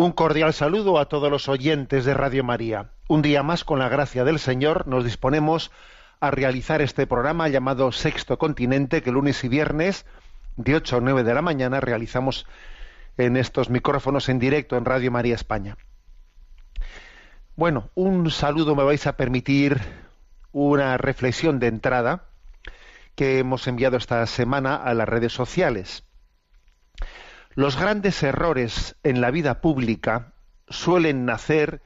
Un cordial saludo a todos los oyentes de Radio María. Un día más, con la gracia del Señor, nos disponemos a realizar este programa llamado Sexto Continente, que lunes y viernes, de 8 a 9 de la mañana, realizamos en estos micrófonos en directo en Radio María España. Bueno, un saludo me vais a permitir una reflexión de entrada que hemos enviado esta semana a las redes sociales. Los grandes errores en la vida pública suelen nacer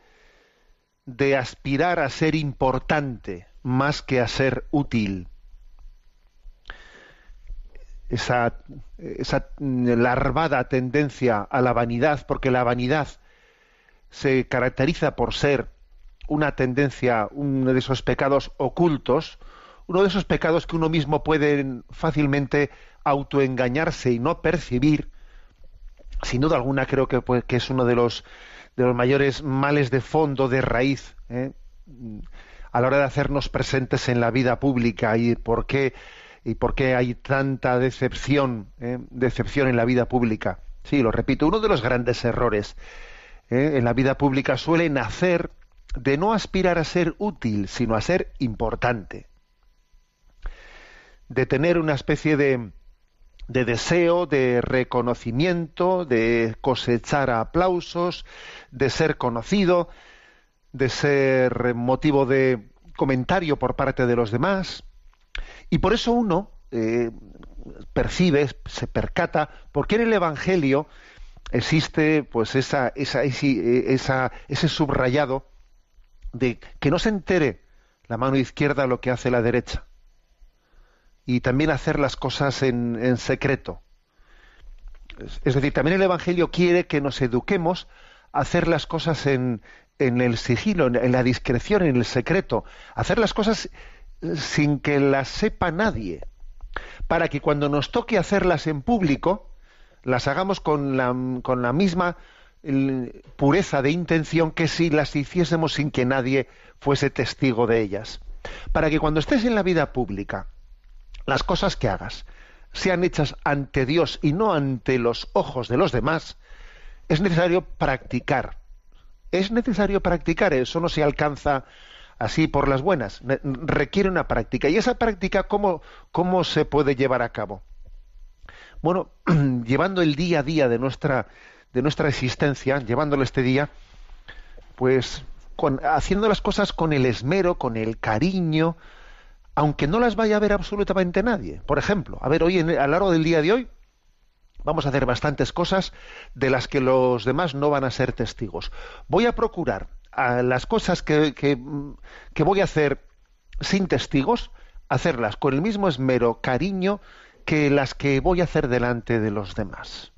de aspirar a ser importante más que a ser útil. Esa, larvada tendencia a la vanidad, porque la vanidad se caracteriza por ser una tendencia, uno de esos pecados ocultos, uno de esos pecados que uno mismo puede fácilmente autoengañarse y no percibir, sin duda alguna creo que, es uno de los, de los mayores males de fondo, de raíz, ¿eh? a la hora de hacernos presentes en la vida pública y por qué, y por qué hay tanta decepción, ¿eh? decepción en la vida pública. Sí, lo repito, uno de los grandes errores ¿eh? en la vida pública suele nacer de no aspirar a ser útil, sino a ser importante. De tener una especie de, de deseo de reconocimiento, de cosechar aplausos, de ser conocido, de ser motivo de comentario por parte de los demás. Y por eso uno eh, percibe, se percata, porque en el Evangelio existe pues esa, esa, esa, ese subrayado de que no se entere la mano izquierda lo que hace la derecha y también hacer las cosas en, secreto. Es decir, también el Evangelio quiere que nos eduquemos a hacer las cosas en, en el sigilo, en, la discreción, en el secreto, hacer las cosas sin que las sepa nadie, para que cuando nos toque hacerlas en público, las hagamos con la, con la misma pureza de intención que si las hiciésemos sin que nadie fuese testigo de ellas. Para que cuando estés en la vida pública, las cosas que hagas sean hechas ante Dios y no ante los ojos de los demás, es necesario practicar. Es necesario practicar, eso no se alcanza así por las buenas, requiere una práctica. ¿Y esa práctica cómo, cómo se puede llevar a cabo? Bueno, llevando el día a día de nuestra, de nuestra existencia, llevándolo este día, pues haciendo las cosas con el esmero, con el cariño, aunque no las vaya a ver absolutamente nadie. Por ejemplo, a ver, hoy en, a lo largo del día de hoy vamos a hacer bastantes cosas de las que los demás no van a ser testigos. Voy a procurar a las cosas que, que, voy a hacer sin testigos, hacerlas con el mismo esmero, cariño, que las que voy a hacer delante de los demás.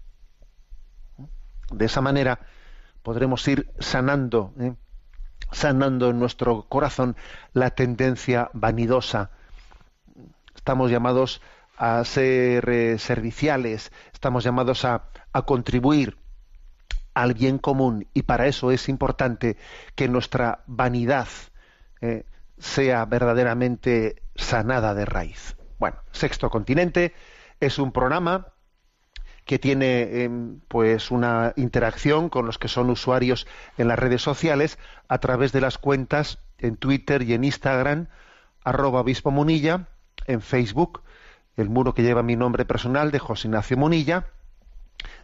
De esa manera podremos ir sanando ¿eh? Sanando en nuestro corazón la tendencia vanidosa. Estamos llamados a ser eh, serviciales, estamos llamados a, contribuir al bien común y para eso es importante que nuestra vanidad eh, sea verdaderamente sanada de raíz. Bueno, Sexto Continente es un programa que tiene em, pues una interacción con los que son usuarios en las redes sociales a través de las cuentas en Twitter y en Instagram arroba obispo Munilla, en Facebook el muro que lleva mi nombre personal de José Ignacio Munilla,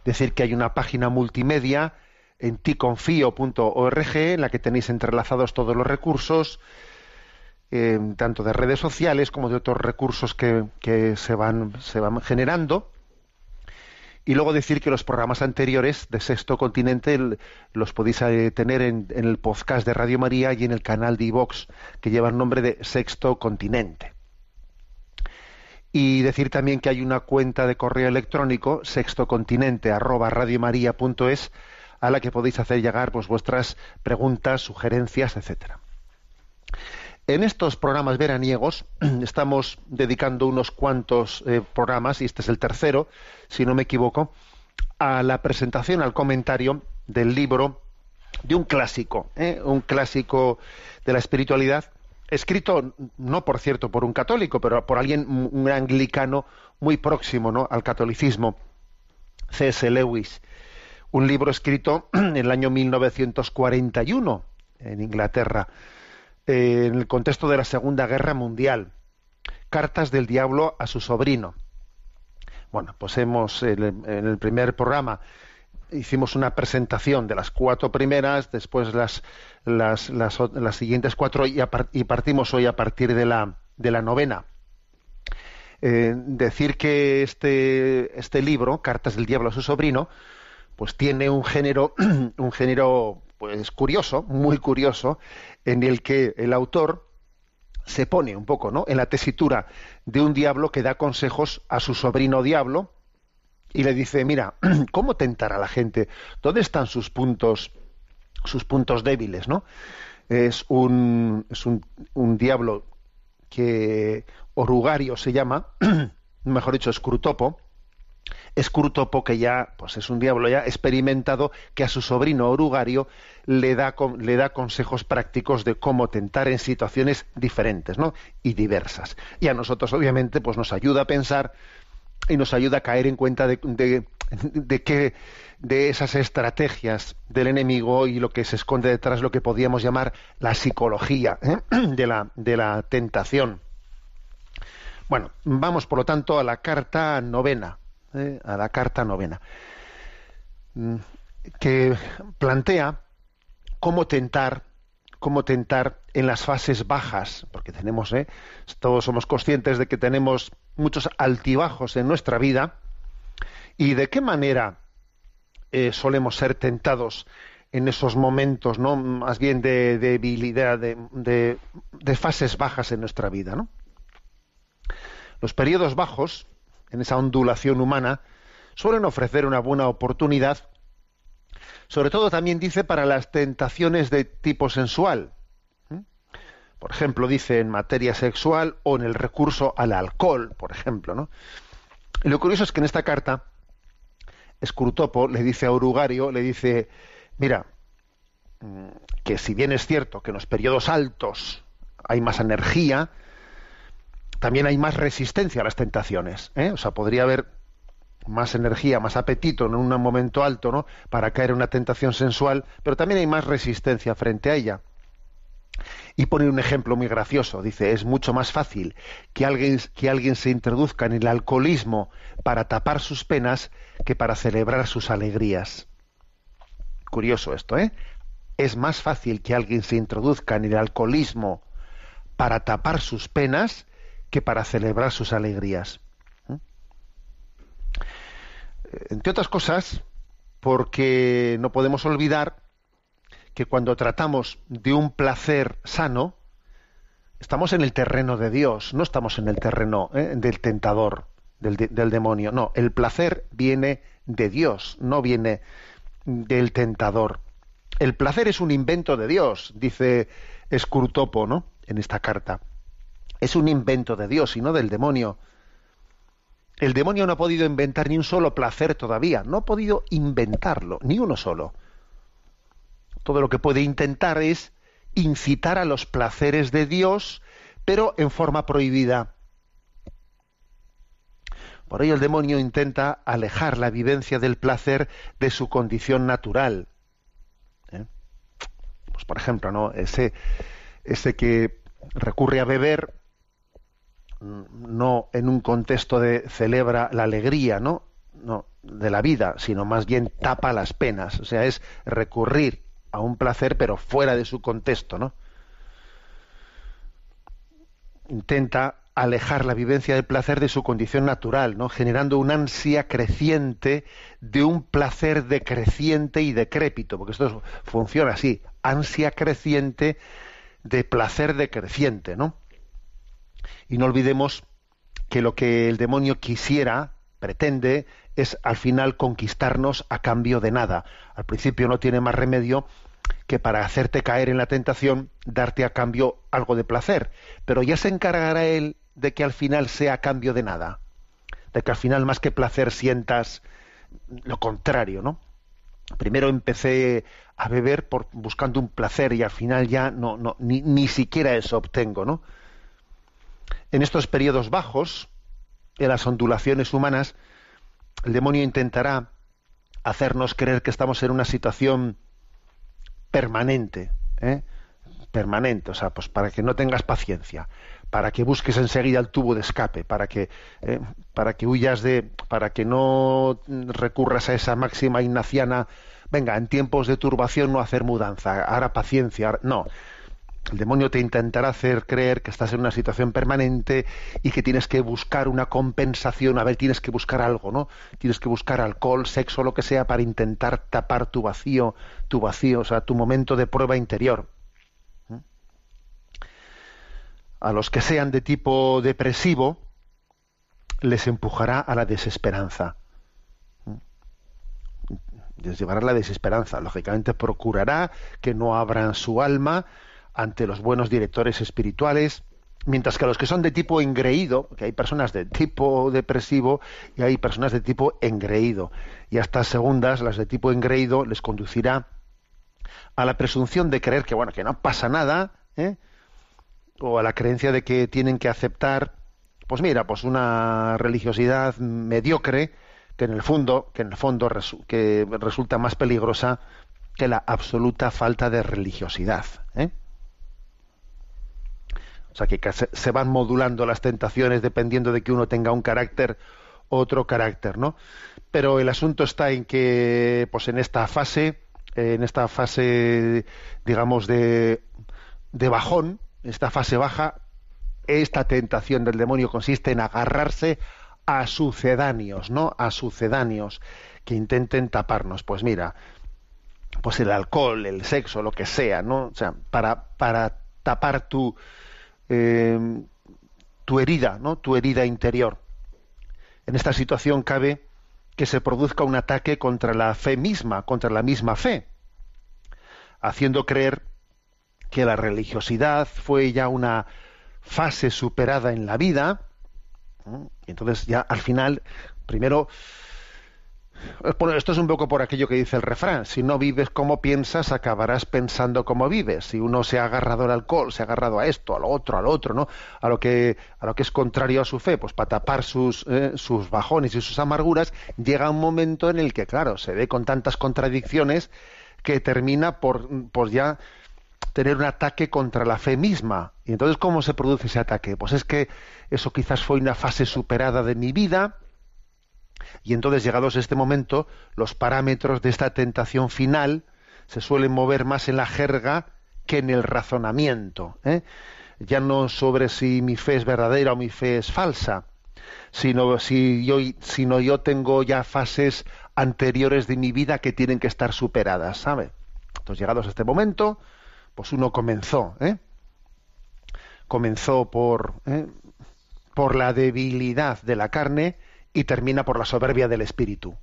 decir que hay una página multimedia en ticonfio.org en la que tenéis entrelazados todos los recursos, em, tanto de redes sociales como de otros recursos que, que se, van, se van generando y luego decir que los programas anteriores de Sexto Continente los podéis eh, tener en, el podcast de Radio María y en el canal de iVox que lleva el nombre de Sexto Continente. Y decir también que hay una cuenta de correo electrónico sextocontinente arroba radiomaria.es a la que podéis hacer llegar pues, vuestras preguntas, sugerencias, etcétera. En estos programas veraniegos estamos dedicando unos cuantos eh, programas, y este es el tercero, si no me equivoco, a la presentación, al comentario del libro de un clásico, ¿eh? un clásico de la espiritualidad, escrito no por cierto por un católico, pero por alguien un anglicano muy próximo ¿no? al catolicismo, C.S. Lewis, un libro escrito en el año 1941 en Inglaterra, en el contexto de la Segunda Guerra Mundial, Cartas del Diablo a su sobrino. Bueno, pues hemos en el primer programa hicimos una presentación de las cuatro primeras, después las, las, las, las siguientes cuatro y, y, partimos hoy a partir de la, de la novena. Eh, decir que este, este libro, Cartas del Diablo a su sobrino, pues tiene un género, un género pues curioso, muy curioso, en el que el autor se pone un poco, ¿no? En la tesitura de un diablo que da consejos a su sobrino diablo, y le dice, mira, ¿cómo tentar a la gente? ¿Dónde están sus puntos, sus puntos débiles, no? Es un, es un, un diablo que orugario se llama, mejor dicho, escrutopo, escrutopo que ya pues es un diablo ya experimentado que a su sobrino orugario le da le da consejos prácticos de cómo tentar en situaciones diferentes ¿no? y diversas y a nosotros obviamente pues nos ayuda a pensar y nos ayuda a caer en cuenta de, de, que de esas estrategias del enemigo y lo que se esconde detrás lo que podríamos llamar la psicología ¿eh? de, la, de la tentación. Bueno, vamos por lo tanto a la carta novena, ¿eh? a la carta novena, mm, que plantea cómo tentar cómo tentar en las fases bajas, porque tenemos, ¿eh? todos somos conscientes de que tenemos muchos altibajos en nuestra vida, y de qué manera eh, solemos ser tentados en esos momentos, ¿no? Más bien de, debilidad, de, de, fases bajas en nuestra vida, ¿no? Los periodos bajos, en esa ondulación humana, suelen ofrecer una buena oportunidad sobre todo también dice para las tentaciones de tipo sensual. Por ejemplo, dice en materia sexual o en el recurso al alcohol, por ejemplo. ¿no? Y lo curioso es que en esta carta, Escrutopo le dice a Urugario, le dice, mira, mm, que si bien es cierto que en los periodos altos hay más energía, también hay más resistencia a las tentaciones. ¿eh? O sea, podría haber más energía, más apetito en un momento alto, ¿no? Para caer en una tentación sensual, pero también hay más resistencia frente a ella. Y pone un ejemplo muy gracioso. Dice, es mucho más fácil que alguien, que alguien se introduzca en el alcoholismo para tapar sus penas que para celebrar sus alegrías. Curioso esto, ¿eh? Es más fácil que alguien se introduzca en el alcoholismo para tapar sus penas que para celebrar sus alegrías entre otras cosas, porque no podemos olvidar que cuando tratamos de un placer sano, estamos en el terreno de Dios, no estamos en el terreno ¿eh? del tentador, del, demonio. No, el placer viene de Dios, no viene del tentador. El placer es un invento de Dios, dice Escurtopo, ¿no? En esta carta. Es un invento de Dios y no del demonio. El demonio no ha podido inventar ni un solo placer todavía, no ha podido inventarlo, ni uno solo. Todo lo que puede intentar es incitar a los placeres de Dios, pero en forma prohibida. Por ello el demonio intenta alejar la vivencia del placer de su condición natural. ¿Eh? Pues por ejemplo, ¿no? Ese, ese que recurre a beber no en un contexto de celebra la alegría, ¿no? No, de la vida, sino más bien tapa las penas. O sea, es recurrir a un placer, pero fuera de su contexto, ¿no? Intenta alejar la vivencia del placer de su condición natural, ¿no? generando una ansia creciente de un placer decreciente y decrépito, porque esto funciona así, ansia creciente de placer decreciente, ¿no? Y no olvidemos que lo que el demonio quisiera, pretende, es al final conquistarnos a cambio de nada. Al principio no tiene más remedio que para hacerte caer en la tentación, darte a cambio algo de placer. Pero ya se encargará él de que al final sea a cambio de nada. De que al final más que placer sientas lo contrario, ¿no? Primero empecé a beber por, buscando un placer y al final ya no, ni, ni siquiera eso obtengo, ¿no? En estos periodos bajos, en las ondulaciones humanas, el demonio intentará hacernos creer que estamos en una situación permanente, ¿eh? permanente, o sea, pues para que no tengas paciencia, para que busques enseguida el tubo de escape, para que, ¿eh? para que huyas de, para que no recurras a esa máxima ignaciana, venga, en tiempos de turbación no hacer mudanza, ahora paciencia, no, el demonio te intentará hacer creer que estás en una situación permanente y que tienes que buscar una compensación, a ver, tienes que buscar algo, ¿no? Tienes que buscar alcohol, sexo, lo que sea, para intentar tapar tu vacío, tu vacío, o sea, tu momento de prueba interior. ¿Mm? A los que sean de tipo depresivo, les empujará a la desesperanza. ¿Mm? Les llevará a la desesperanza. Lógicamente procurará que no abran su alma, ante los buenos directores espirituales, mientras que a los que son de tipo engreído, que hay personas de tipo depresivo y hay personas de tipo engreído, y a estas segundas, las de tipo engreído, les conducirá a la presunción de creer que bueno, que no pasa nada, ¿eh? o a la creencia de que tienen que aceptar, pues mira, pues una religiosidad mediocre que en el fondo, que en el fondo que resulta más peligrosa que la absoluta falta de religiosidad. ¿eh? O sea, que se van modulando las tentaciones dependiendo de que uno tenga un carácter otro carácter, ¿no? Pero el asunto está en que, pues en esta fase, en esta fase, digamos, de, de bajón, esta fase baja, esta tentación del demonio consiste en agarrarse a sucedáneos, ¿no? A sucedáneos que intenten taparnos. Pues mira, pues el alcohol, el sexo, lo que sea, ¿no? O sea, para, para tapar tu, eh, tu herida, ¿no? Tu herida interior. En esta situación cabe que se produzca un ataque contra la fe misma, contra la misma fe, haciendo creer que la religiosidad fue ya una fase superada en la vida. Y entonces ya al final, primero bueno, esto es un poco por aquello que dice el refrán. Si no vives como piensas, acabarás pensando como vives. Si uno se ha agarrado al alcohol, se ha agarrado a esto, a lo otro, a lo otro, ¿no? A lo que, a lo que es contrario a su fe, pues para tapar sus, eh, sus bajones y sus amarguras, llega un momento en el que, claro, se ve con tantas contradicciones que termina por, por ya tener un ataque contra la fe misma. Y entonces, ¿cómo se produce ese ataque? Pues es que eso quizás fue una fase superada de mi vida, y entonces, llegados a este momento, los parámetros de esta tentación final se suelen mover más en la jerga que en el razonamiento. ¿eh? Ya no sobre si mi fe es verdadera o mi fe es falsa, sino si yo, sino yo tengo ya fases anteriores de mi vida que tienen que estar superadas, ¿sabe? Entonces, llegados a este momento, pues uno comenzó, ¿eh? comenzó por, ¿eh? por la debilidad de la carne y termina por la soberbia del espíritu.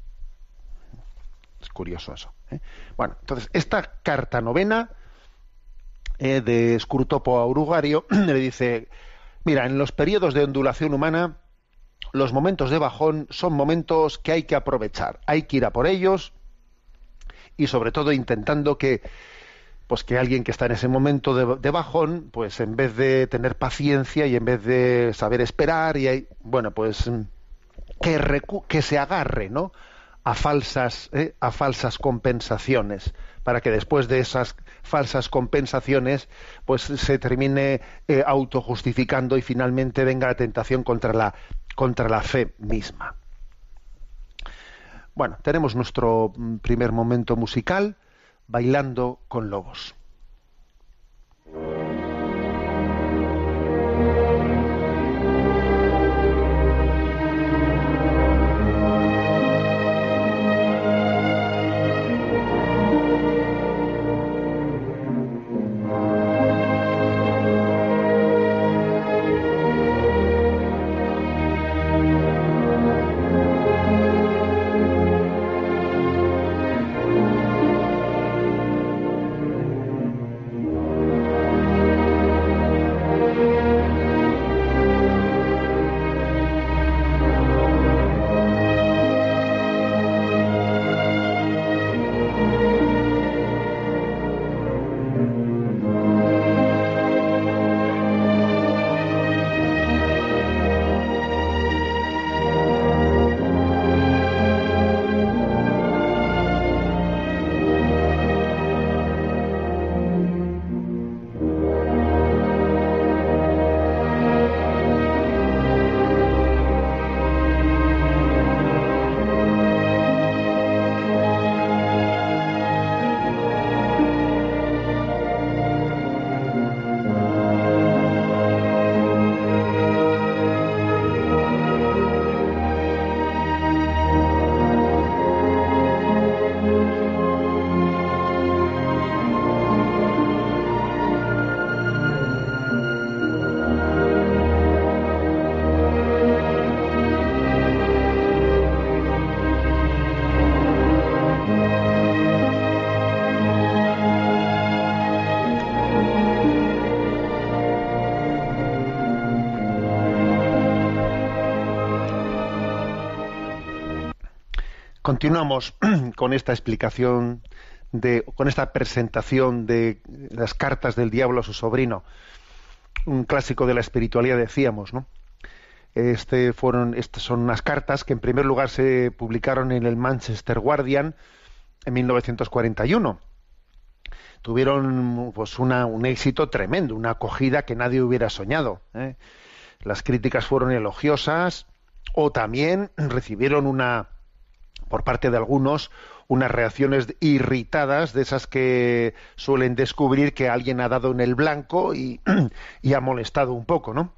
Es curioso eso. ¿eh? Bueno, entonces, esta carta novena eh, de Scrutopo a Urugario le dice, mira, en los periodos de ondulación humana, los momentos de bajón son momentos que hay que aprovechar, hay que ir a por ellos y sobre todo intentando que pues que alguien que está en ese momento de, de, bajón, pues en vez de tener paciencia y en vez de saber esperar y bueno, pues que, se agarre ¿no? a, falsas, ¿eh? a falsas compensaciones, para que después de esas falsas compensaciones pues se termine eh, autojustificando y finalmente venga la tentación contra la, contra la fe misma. Bueno, tenemos nuestro mm, primer momento musical, bailando con lobos. Continuamos con esta explicación de, con esta presentación de las cartas del diablo a su sobrino, un clásico de la espiritualidad decíamos, ¿no? Este fueron, estas son unas cartas que en primer lugar se publicaron en el Manchester Guardian en 1941. Tuvieron pues una, un éxito tremendo, una acogida que nadie hubiera soñado. ¿eh? Las críticas fueron elogiosas o también recibieron una por parte de algunos unas reacciones irritadas de esas que suelen descubrir que alguien ha dado en el blanco y, ha molestado un poco, ¿no?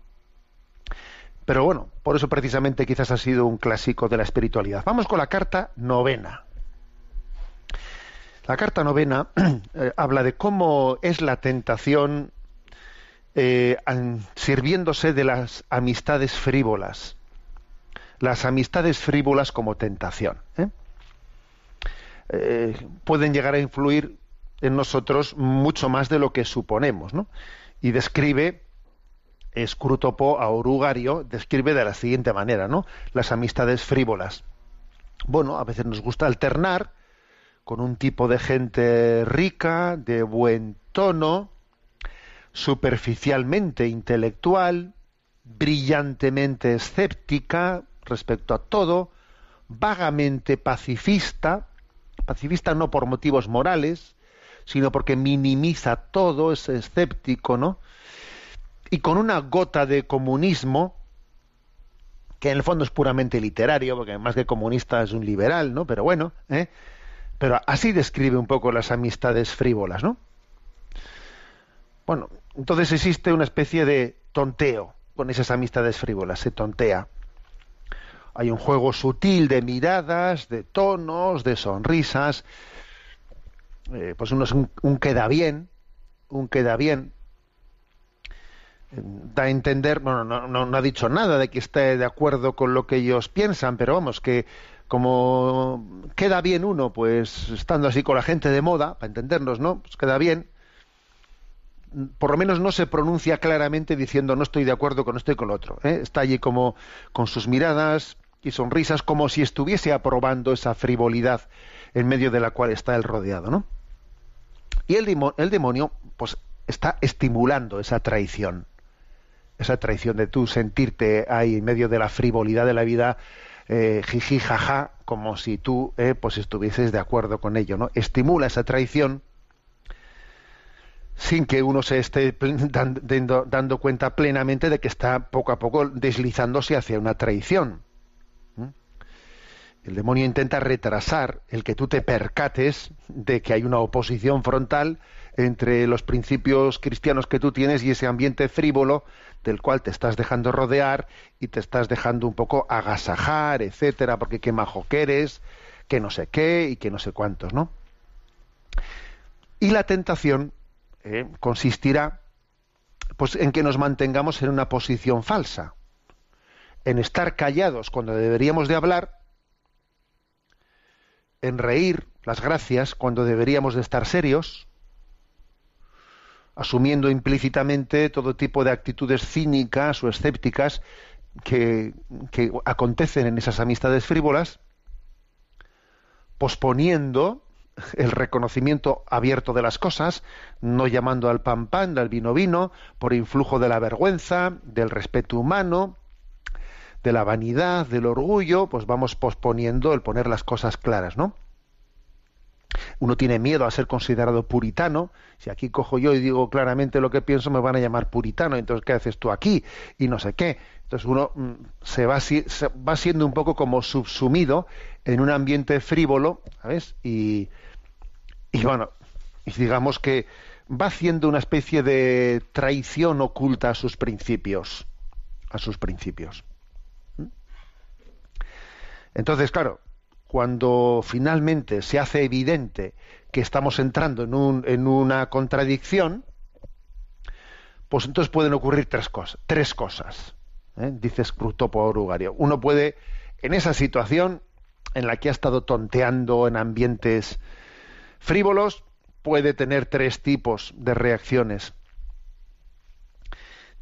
Pero bueno, por eso precisamente quizás ha sido un clásico de la espiritualidad. Vamos con la carta novena. La carta novena eh, habla de cómo es la tentación eh, sirviéndose de las amistades frívolas. Las amistades frívolas como tentación. ¿eh? pueden llegar a influir en nosotros mucho más de lo que suponemos. ¿no? Y describe Scrutopo Orugario describe de la siguiente manera, ¿no? Las amistades frívolas. Bueno, a veces nos gusta alternar con un tipo de gente rica, de buen tono, superficialmente intelectual, brillantemente escéptica respecto a todo, vagamente pacifista, pacifista no por motivos morales, sino porque minimiza todo, es escéptico, ¿no? y con una gota de comunismo, que en el fondo es puramente literario, porque más que comunista es un liberal, ¿no? Pero bueno, ¿eh? pero así describe un poco las amistades frívolas, ¿no? Bueno, entonces existe una especie de tonteo con esas amistades frívolas, se tontea. Hay un juego sutil de miradas, de tonos, de sonrisas. Eh, pues uno es un queda bien, un queda bien, da a entender, bueno, no, no, ha dicho nada de que esté de acuerdo con lo que ellos piensan, pero vamos, que como queda bien uno, pues estando así con la gente de moda, para entendernos, ¿no? Pues queda bien. Por lo menos no se pronuncia claramente diciendo no estoy de acuerdo con esto y con lo otro. ¿eh? Está allí como con sus miradas y sonrisas, como si estuviese aprobando esa frivolidad en medio de la cual está el rodeado, ¿no? Y el, el demonio, pues, está estimulando esa traición esa traición de tú sentirte ahí en medio de la frivolidad de la vida, eh, jiji, jaja, como si tú eh, pues estuvieses de acuerdo con ello, ¿no? Estimula esa traición sin que uno se esté dando, cuenta plenamente de que está poco a poco deslizándose hacia una traición. El demonio intenta retrasar el que tú te percates de que hay una oposición frontal entre los principios cristianos que tú tienes y ese ambiente frívolo del cual te estás dejando rodear y te estás dejando un poco agasajar, etcétera, porque qué majo que eres, que no sé qué y que no sé cuántos, ¿no? Y la tentación eh, consistirá pues en que nos mantengamos en una posición falsa, en estar callados cuando deberíamos de hablar, en reír las gracias cuando deberíamos de estar serios, asumiendo implícitamente todo tipo de actitudes cínicas o escépticas que, acontecen en esas amistades frívolas, posponiendo el reconocimiento abierto de las cosas, no llamando al pan pan, al vino vino, por influjo de la vergüenza, del respeto humano, de la vanidad, del orgullo, pues vamos posponiendo el poner las cosas claras, ¿no? uno tiene miedo a ser considerado puritano. Si aquí cojo yo y digo claramente lo que pienso, me van a llamar puritano. Entonces, ¿qué haces tú aquí? Y no sé qué. Entonces uno mm, se va, siendo un poco como subsumido en un ambiente frívolo, ¿sabes? Y, y bueno, digamos que va haciendo una especie de traición oculta a sus principios. A sus principios. Entonces, claro, cuando finalmente se hace evidente que estamos entrando en una contradicción, pues entonces pueden ocurrir tres cosas. Tres cosas ¿eh? dice Scrutopo Orugario. Uno puede, en esa situación en la que ha estado tonteando en ambientes frívolos, puede tener tres tipos de reacciones.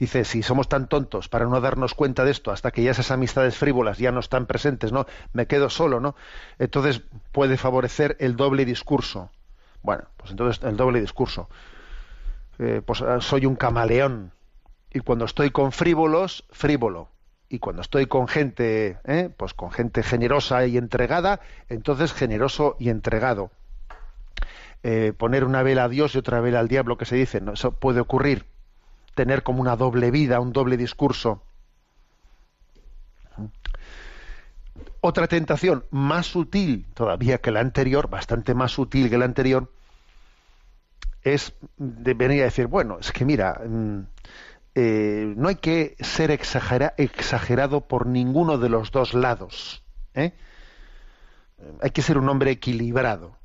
Dice, si somos tan tontos para no darnos cuenta de esto hasta que ya esas amistades frívolas ya no están presentes, ¿no? Me quedo solo, ¿no? Entonces puede favorecer el doble discurso. Bueno, pues entonces el doble discurso. Eh, pues ah, soy un camaleón. Y cuando estoy con frívolos, frívolo. Y cuando estoy con gente, ¿eh? pues con gente generosa y entregada, entonces generoso y entregado. Eh, poner una vela a Dios y otra vela al diablo, que se dice, ¿no? eso puede ocurrir tener como una doble vida, un doble discurso. Otra tentación más sutil todavía que la anterior, bastante más sutil que la anterior, es de venir a decir, bueno, es que mira, mm, eh, no hay que ser exagerado por ninguno de los dos lados. ¿eh? Hay que ser un hombre equilibrado.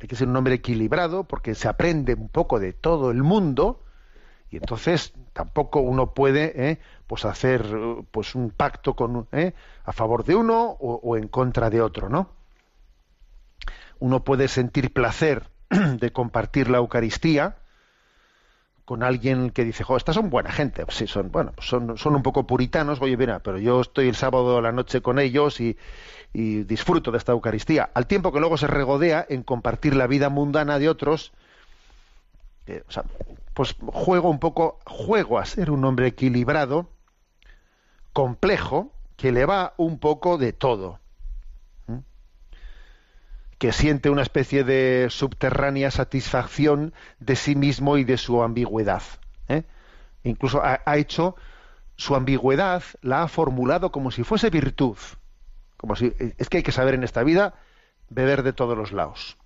Hay que ser un hombre equilibrado porque se aprende un poco de todo el mundo, y entonces tampoco uno puede eh, pues hacer pues un pacto con eh, a favor de uno o, en contra de otro no uno puede sentir placer de compartir la Eucaristía con alguien que dice, jo, estas son buena gente, sí, son, bueno, pues son, son un poco puritanos, oye, mira, pero yo estoy el sábado a la noche con ellos y, y disfruto de esta Eucaristía, al tiempo que luego se regodea en compartir la vida mundana de otros, pues juego un poco, juego a ser un hombre equilibrado, complejo, que le va un poco de todo. que siente una especie de subterránea satisfacción de sí mismo y de su ambigüedad. ¿eh? Incluso ha, hecho su ambigüedad, la ha formulado como si fuese virtud. Como si, es que hay que saber en esta vida beber de todos los lados.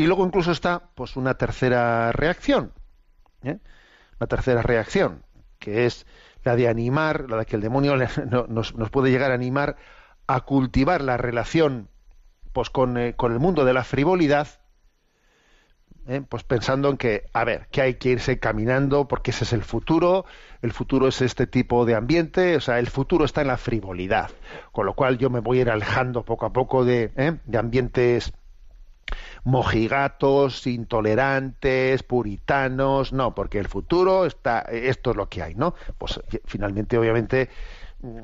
Y luego incluso está pues una tercera reacción, ¿eh? una tercera reacción, que es la de animar, la de que el demonio nos, puede llegar a animar a cultivar la relación pues con, eh, con el mundo de la frivolidad, ¿eh? pues pensando en que, a ver, que hay que irse caminando porque ese es el futuro, el futuro es este tipo de ambiente, o sea, el futuro está en la frivolidad, con lo cual yo me voy a ir alejando poco a poco de, de ambientes mojigatos, intolerantes, puritanos, no, porque el futuro está, esto es lo que hay, ¿no? Pues finalmente, obviamente, mm,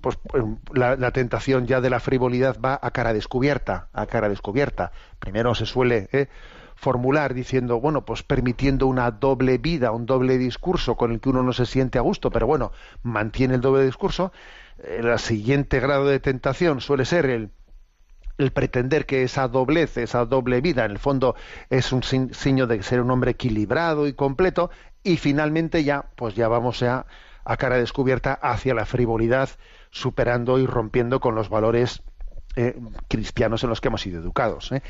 pues la, la, tentación ya de la frivolidad va a cara descubierta, a cara descubierta. Primero se suele ¿eh? formular diciendo, bueno, pues permitiendo una doble vida, un doble discurso con el que uno no se siente a gusto, pero bueno, mantiene el doble discurso. El siguiente grado de tentación suele ser el el pretender que esa doblez, esa doble vida, en el fondo es un signo de ser un hombre equilibrado y completo, y finalmente ya, pues ya vamos a, a cara descubierta hacia la frivolidad, superando y rompiendo con los valores eh, cristianos en los que hemos sido educados. ¿eh?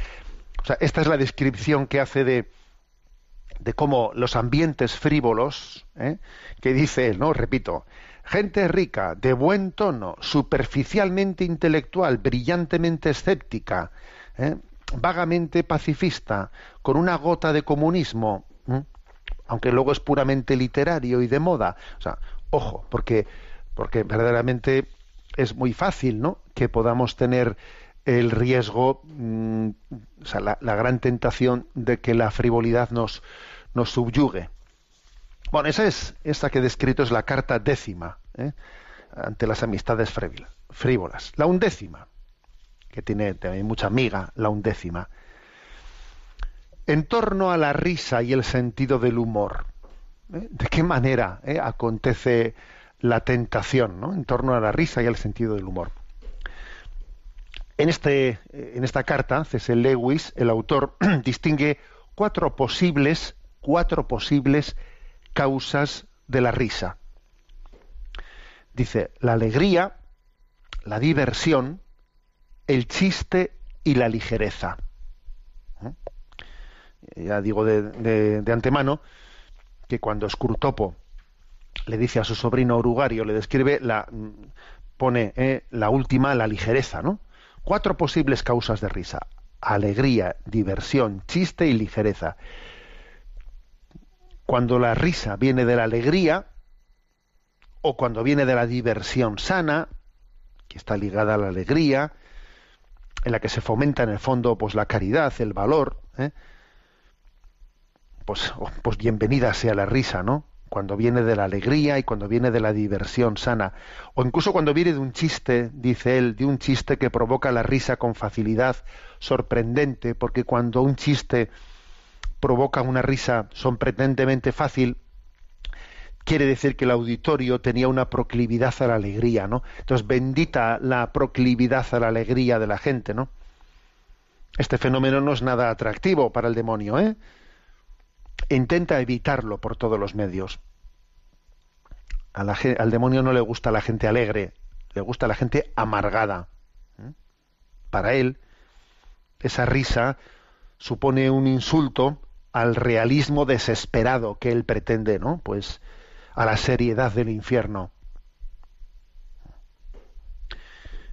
Esta es la descripción que hace de, de cómo los ambientes frívolos, ¿eh? que dice ¿no? Repito, Gente rica, de buen tono, superficialmente intelectual, brillantemente escéptica, ¿eh? vagamente pacifista, con una gota de comunismo, aunque luego es puramente literario y de moda. O sea, ojo, porque, porque verdaderamente es muy fácil, ¿no? Que podamos tener el riesgo, mm, o sea, la, gran tentación de que la frivolidad nos, nos subyugue. Bueno, esa es esta que he descrito es la carta décima ¿eh? ante las amistades frívolas. La undécima, que tiene también mucha amiga, la undécima. En torno a la risa y el sentido del humor. ¿eh? ¿De qué manera ¿eh? acontece la tentación ¿no? en torno a la risa y el sentido del humor? En, este, en esta carta, C.S. Lewis, el autor, distingue cuatro posibles, cuatro posibles causas de la risa. Dice, la alegría, la diversión, el chiste y la ligereza. ¿Eh? Ya digo de, antemano que cuando Scrutopo le dice a su sobrino Orugario, le describe la pone eh, la última, la ligereza, ¿no? Cuatro posibles causas de risa: alegría, diversión, chiste y ligereza cuando la risa viene de la alegría o cuando viene de la diversión sana, que está ligada a la alegría, en la que se fomenta en el fondo pues la caridad, el valor, ¿eh? pues, oh, pues bienvenida sea la risa, ¿no? Cuando viene de la alegría y cuando viene de la diversión sana. O incluso cuando viene de un chiste, dice él, de un chiste que provoca la risa con facilidad sorprendente, porque cuando un chiste provoca una risa sorprendentemente fácil, quiere decir que el auditorio tenía una proclividad a la alegría, ¿no? Entonces, bendita la proclividad a la alegría de la gente, ¿no? Este fenómeno no es nada atractivo para el demonio, ¿eh? Intenta evitarlo por todos los medios. al demonio no le gusta la gente alegre, le gusta la gente amargada. ¿eh? Para él, esa risa supone un insulto al realismo desesperado que él pretende, ¿no? Pues a la seriedad del infierno.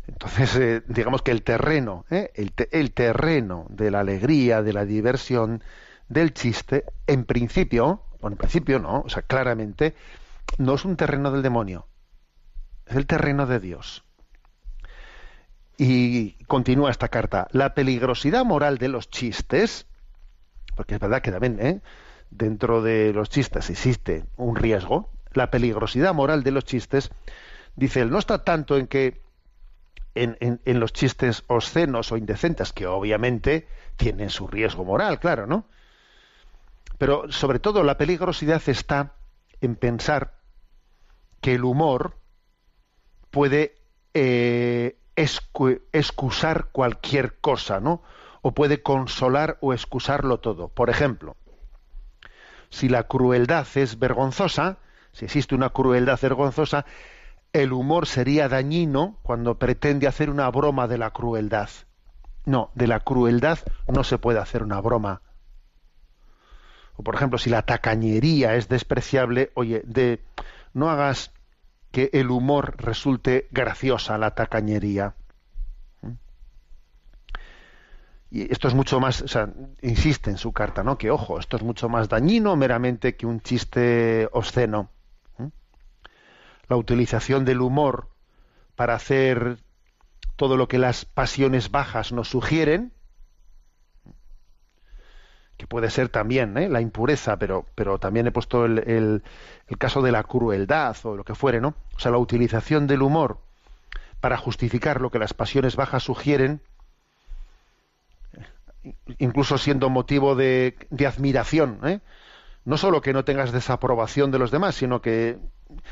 Entonces, eh, digamos que el terreno, ¿eh? el, terreno de la alegría, de la diversión, del chiste, en principio, bueno, en principio no, o sea, claramente, no es un terreno del demonio, es el terreno de Dios. Y continúa esta carta, la peligrosidad moral de los chistes, porque es verdad que también ¿eh? dentro de los chistes existe un riesgo, la peligrosidad moral de los chistes, dice él, no está tanto en que en, los chistes obscenos o indecentes, que obviamente tienen su riesgo moral, claro, ¿no? Pero sobre todo la peligrosidad está en pensar que el humor puede eh, excusar cualquier cosa, ¿no? O puede consolar o excusarlo todo. Por ejemplo, si la crueldad es vergonzosa, si existe una crueldad vergonzosa, el humor sería dañino cuando pretende hacer una broma de la crueldad. No, de la crueldad no se puede hacer una broma. O por ejemplo, si la tacañería es despreciable, oye, de no hagas que el humor resulte graciosa la tacañería. Esto es mucho más, o sea, insiste en su carta, ¿no? Que ojo, esto es mucho más dañino meramente que un chiste obsceno la utilización del humor para hacer todo lo que las pasiones bajas nos sugieren, que puede ser también ¿eh? la impureza, pero, pero también he puesto el, el, caso de la crueldad o lo que fuere, ¿no? O sea, la utilización del humor para justificar lo que las pasiones bajas sugieren, incluso siendo motivo de, admiración, ¿eh? no solo que no tengas desaprobación de los demás, sino que,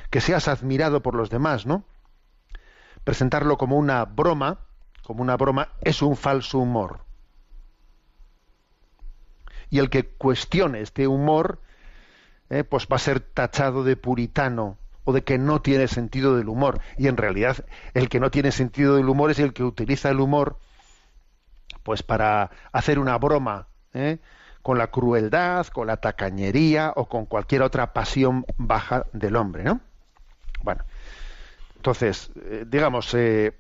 que seas admirado por los demás, ¿no? Presentarlo como una broma, como una broma, es un falso humor. Y el que cuestione este humor, eh, pues va a ser tachado de puritano o de que no tiene sentido del humor. Y en realidad el que no tiene sentido del humor es el que utiliza el humor pues para hacer una broma, ¿eh? con la crueldad, con la tacañería o con cualquier otra pasión baja del hombre, ¿no? Bueno, entonces, eh, digamos, eh,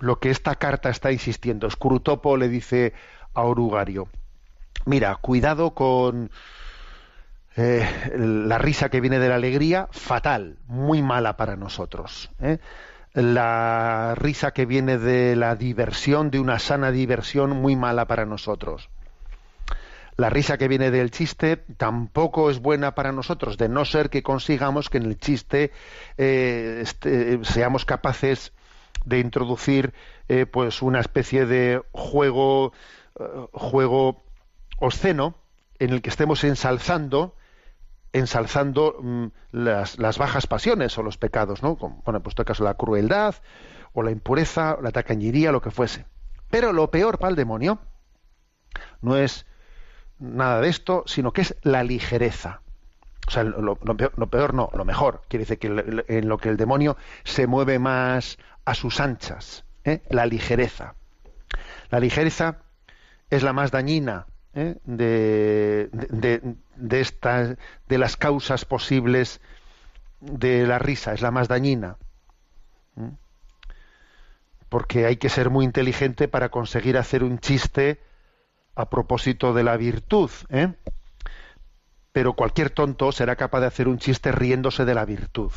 lo que esta carta está insistiendo, Scrutopo le dice a Orugario, mira, cuidado con eh, la risa que viene de la alegría, fatal, muy mala para nosotros. La risa que viene de la diversión, de una sana diversión, muy mala para nosotros. La risa que viene del chiste tampoco es buena para nosotros, de no ser que consigamos que en el chiste eh, este, seamos capaces de introducir eh, pues una especie de juego eh, juego obsceno en el que estemos ensalzando ensalzando mm, las, bajas pasiones o los pecados, ¿no? Como, bueno, pues en caso la crueldad o la impureza, o la tacañería, lo que fuese. Pero lo peor para el demonio no es nada de esto, sino que es la ligereza. O sea, lo, peor, no, lo mejor. Quiere decir que en lo que el demonio se mueve más a sus anchas, ¿eh? la ligereza. La ligereza es la más dañina ¿eh? de, de, estas, de las causas posibles de la risa, es la más dañina. Porque hay que ser muy inteligente para conseguir hacer un chiste a propósito de la virtud, ¿eh? pero cualquier tonto será capaz de hacer un chiste riéndose de la virtud.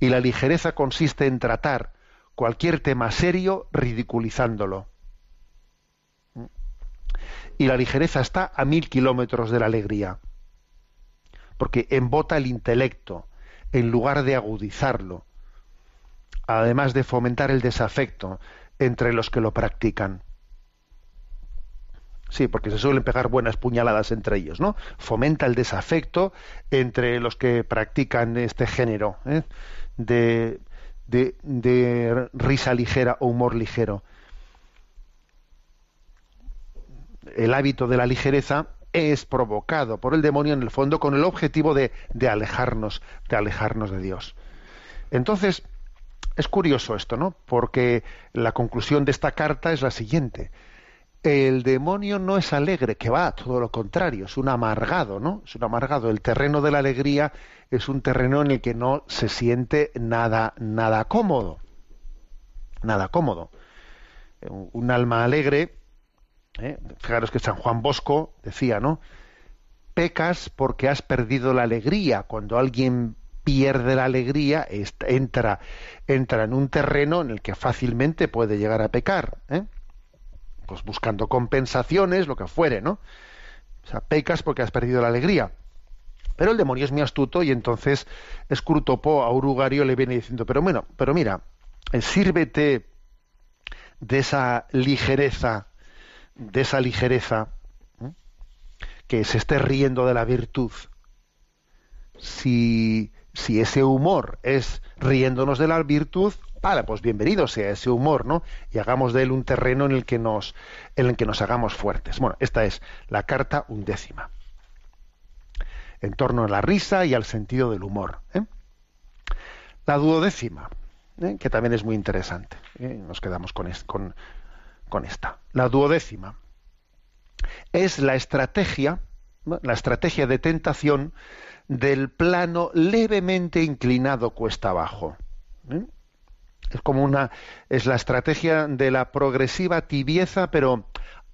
Y la ligereza consiste en tratar cualquier tema serio ridiculizándolo. Y la ligereza está a mil kilómetros de la alegría, porque embota el intelecto en lugar de agudizarlo, además de fomentar el desafecto entre los que lo practican. Sí, porque se suelen pegar buenas puñaladas entre ellos, ¿no? Fomenta el desafecto entre los que practican este género ¿eh? de, de, risa ligera o humor ligero. El hábito de la ligereza es provocado por el demonio en el fondo con el objetivo de, alejarnos, de alejarnos de Dios. Entonces, es curioso esto, ¿no? Porque la conclusión de esta carta es la siguiente el demonio no es alegre, que va, todo lo contrario, es un amargado, ¿no? Es un amargado. El terreno de la alegría es un terreno en el que no se siente nada, nada cómodo. Nada cómodo. Un alma alegre, ¿eh? fijaros que San Juan Bosco decía, ¿no? Pecas porque has perdido la alegría. Cuando alguien pierde la alegría, entra, entra en un terreno en el que fácilmente puede llegar a pecar. ¿eh? pues buscando compensaciones, lo que fuere, ¿no? O sea, pecas porque has perdido la alegría. Pero el demonio es muy astuto y entonces Escrutopo a Urugario le viene diciendo, pero bueno, pero mira, eh, sírvete de esa ligereza, de esa ligereza, que se esté riendo de la virtud. Si, si ese humor es riéndonos de la virtud, pues bienvenido sea ese humor, ¿no? Y hagamos de él un terreno en el que nos, en el que nos hagamos fuertes. Bueno, esta es la carta undécima. En torno a la risa y al sentido del humor. ¿eh? La duodécima, ¿eh? que también es muy interesante. ¿eh? Nos quedamos con, con, con esta. La duodécima es la estrategia, la estrategia de tentación del plano levemente inclinado cuesta abajo es como una es la estrategia de la progresiva tibieza pero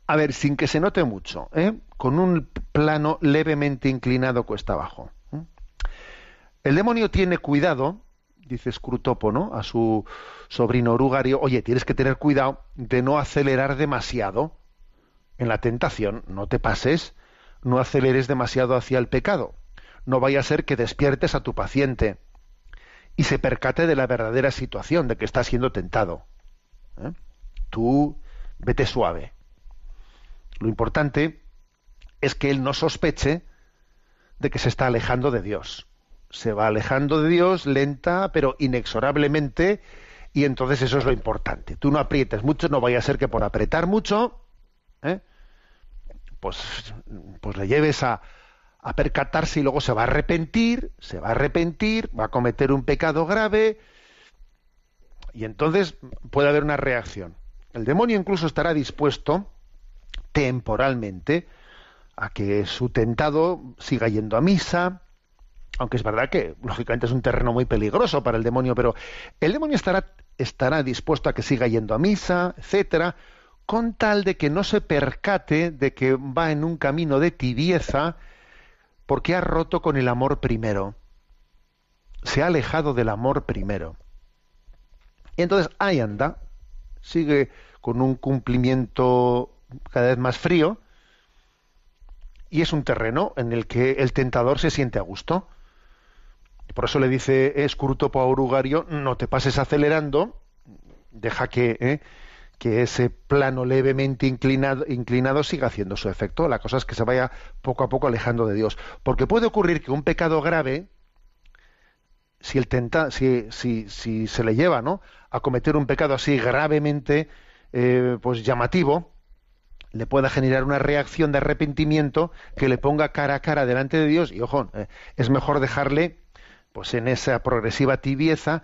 a ver sin que se note mucho ¿eh? con un plano levemente inclinado cuesta abajo ¿eh? el demonio tiene cuidado dice Scrutopo ¿no? a su sobrino Orugario oye tienes que tener cuidado de no acelerar demasiado en la tentación no te pases no aceleres demasiado hacia el pecado no vaya a ser que despiertes a tu paciente y se percate de la verdadera situación, de que está siendo tentado. ¿eh? Tú vete suave. Lo importante es que él no sospeche de que se está alejando de Dios. Se va alejando de Dios lenta, pero inexorablemente, y entonces eso es lo importante. Tú no aprietes mucho, no vaya a ser que por apretar mucho, ¿eh? pues, pues le lleves a, a percatarse y luego se va a arrepentir, se va a arrepentir, va a cometer un pecado grave y entonces puede haber una reacción. El demonio incluso estará dispuesto temporalmente a que su tentado siga yendo a misa, aunque es verdad que lógicamente es un terreno muy peligroso para el demonio, pero el demonio estará, estará dispuesto a que siga yendo a misa, etcétera, con tal de que no se percate de que va en un camino de tibieza, porque ha roto con el amor primero. Se ha alejado del amor primero. Y entonces ahí anda, sigue con un cumplimiento cada vez más frío, y es un terreno en el que el tentador se siente a gusto. Por eso le dice Escruto a Urugario, no te pases acelerando, deja que, eh, que ese plano levemente inclinado, siga haciendo su efecto. La cosa es que se vaya poco a poco alejando de Dios. Porque puede ocurrir que un pecado grave, si, el tenta, si, si, si se le lleva ¿no? a cometer un pecado así gravemente eh, pues llamativo, le pueda generar una reacción de arrepentimiento que le ponga cara a cara delante de Dios y ojo, eh, es mejor dejarle pues en esa progresiva tibieza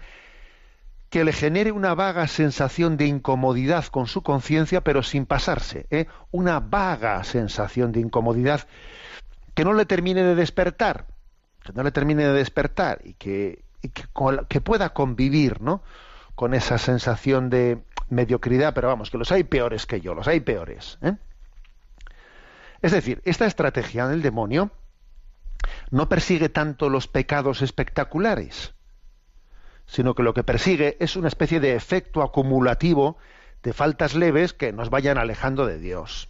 que le genere una vaga sensación de incomodidad con su conciencia, pero sin pasarse, ¿eh? una vaga sensación de incomodidad que no le termine de despertar, que no le termine de despertar y que, que, pueda convivir ¿no? con esa sensación de mediocridad, pero vamos, que los hay peores que yo, los hay peores. ¿eh? Es decir, esta estrategia del demonio no persigue tanto los pecados espectaculares, sino que lo que persigue es una especie de efecto acumulativo de faltas leves que nos vayan alejando de Dios.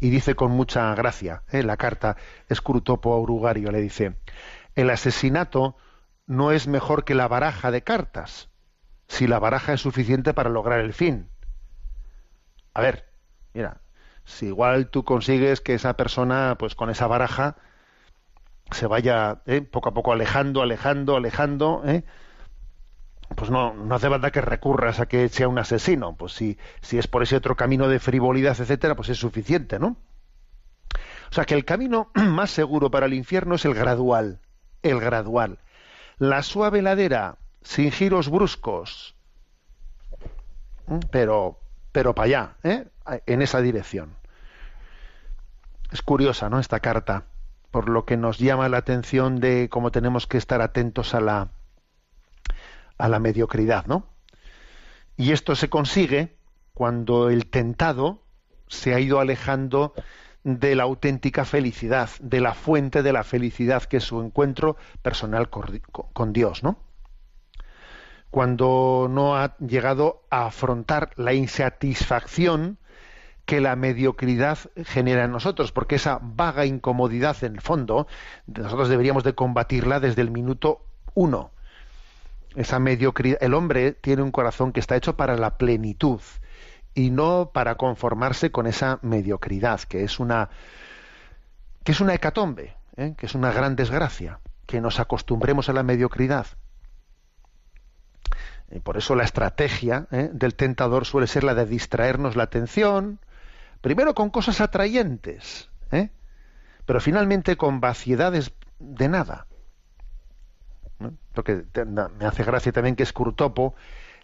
Y dice con mucha gracia, en la carta Escrutopo a Urugario, le dice, el asesinato no es mejor que la baraja de cartas, si la baraja es suficiente para lograr el fin. A ver, mira, si igual tú consigues que esa persona, pues con esa baraja, se vaya ¿eh? poco a poco alejando, alejando, alejando, ¿eh? pues no, no hace falta que recurras a que sea un asesino. Pues si, si es por ese otro camino de frivolidad, etcétera, pues es suficiente, ¿no? O sea que el camino más seguro para el infierno es el gradual, el gradual. La suave ladera, sin giros bruscos, pero, pero para allá, ¿eh? en esa dirección. Es curiosa, ¿no? Esta carta, por lo que nos llama la atención de cómo tenemos que estar atentos a la, a la mediocridad, ¿no? Y esto se consigue cuando el tentado se ha ido alejando de la auténtica felicidad, de la fuente de la felicidad que es su encuentro personal con Dios, ¿no? Cuando no ha llegado a afrontar la insatisfacción que la mediocridad genera en nosotros, porque esa vaga incomodidad en el fondo, nosotros deberíamos de combatirla desde el minuto uno esa mediocridad. El hombre tiene un corazón que está hecho para la plenitud y no para conformarse con esa mediocridad, que es una que es una hecatombe, ¿eh? que es una gran desgracia, que nos acostumbremos a la mediocridad. Por eso la estrategia ¿eh? del tentador suele ser la de distraernos la atención, primero con cosas atrayentes, ¿eh? pero finalmente con vaciedades de nada. Lo que me hace gracia también que Scurtopo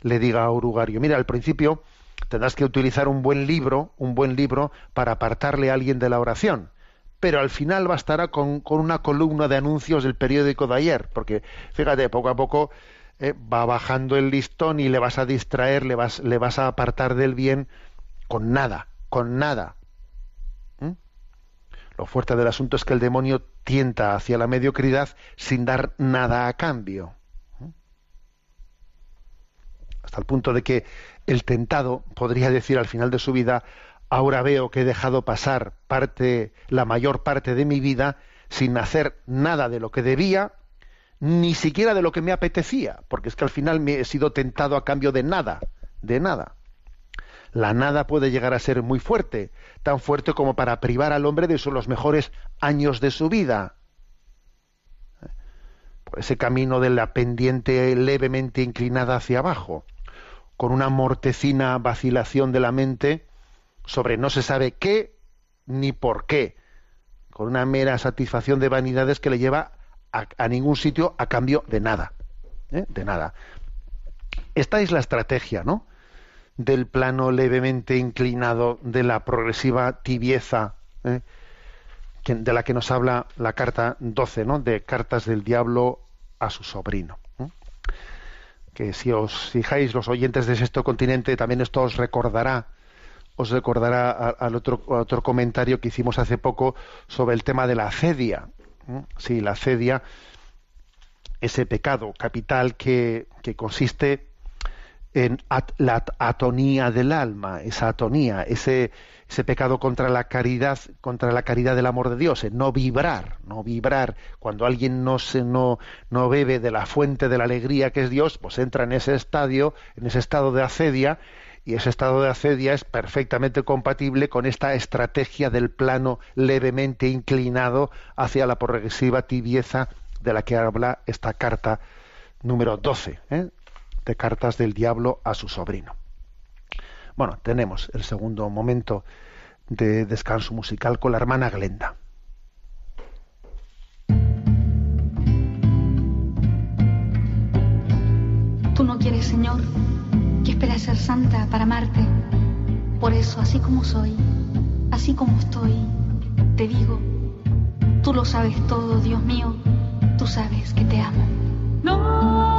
le diga a Urugario, mira, al principio tendrás que utilizar un buen libro, un buen libro para apartarle a alguien de la oración, pero al final bastará con, con una columna de anuncios del periódico de ayer, porque fíjate, poco a poco eh, va bajando el listón y le vas a distraer, le vas, le vas a apartar del bien con nada, con nada. Lo fuerte del asunto es que el demonio tienta hacia la mediocridad sin dar nada a cambio. Hasta el punto de que el tentado podría decir al final de su vida, ahora veo que he dejado pasar parte, la mayor parte de mi vida sin hacer nada de lo que debía, ni siquiera de lo que me apetecía, porque es que al final me he sido tentado a cambio de nada, de nada. La nada puede llegar a ser muy fuerte, tan fuerte como para privar al hombre de los mejores años de su vida. Por ese camino de la pendiente levemente inclinada hacia abajo, con una mortecina vacilación de la mente sobre no se sabe qué ni por qué, con una mera satisfacción de vanidades que le lleva a, ningún sitio a cambio de nada, ¿eh? de nada. Esta es la estrategia, ¿no? Del plano levemente inclinado de la progresiva tibieza ¿eh? de la que nos habla la carta 12, ¿no? de cartas del diablo a su sobrino. ¿eh? Que si os fijáis, los oyentes de sexto continente, también esto os recordará, os recordará al otro, comentario que hicimos hace poco sobre el tema de la acedia. ¿eh? Sí, la acedia, ese pecado capital que, que consiste en la atonía del alma, esa atonía, ese, ese pecado contra la caridad, contra la caridad del amor de Dios, en no vibrar, no vibrar. Cuando alguien no se no, no bebe de la fuente de la alegría que es Dios, pues entra en ese estadio, en ese estado de acedia, y ese estado de acedia es perfectamente compatible con esta estrategia del plano levemente inclinado hacia la progresiva tibieza de la que habla esta carta número 12, ¿eh? De cartas del diablo a su sobrino. Bueno, tenemos el segundo momento de descanso musical con la hermana Glenda. Tú no quieres, Señor, que espera ser santa para amarte. Por eso, así como soy, así como estoy, te digo, tú lo sabes todo, Dios mío, tú sabes que te amo. No.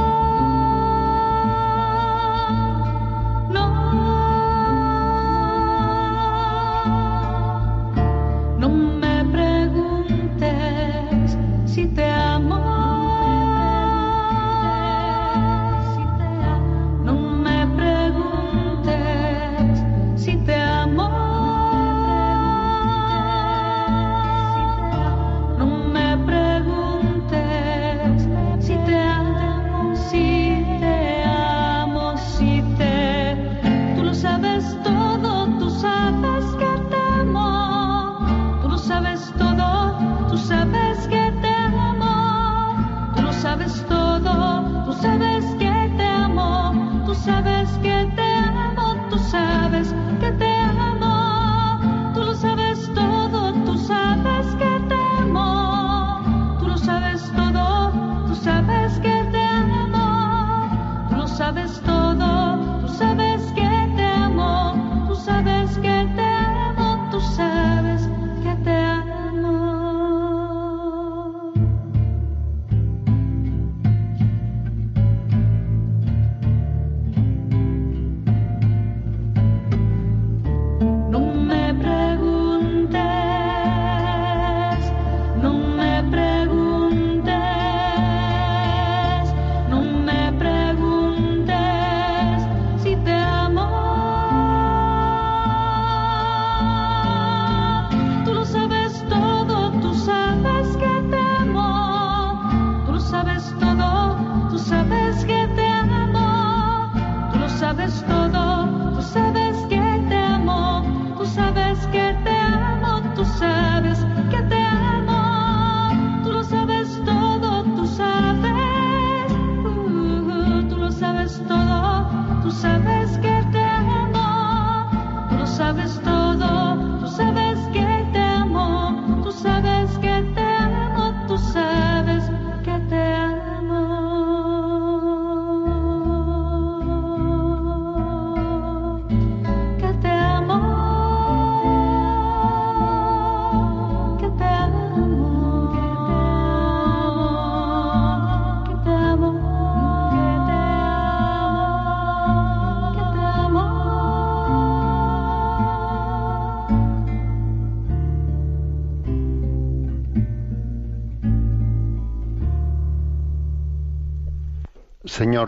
Tú sabes que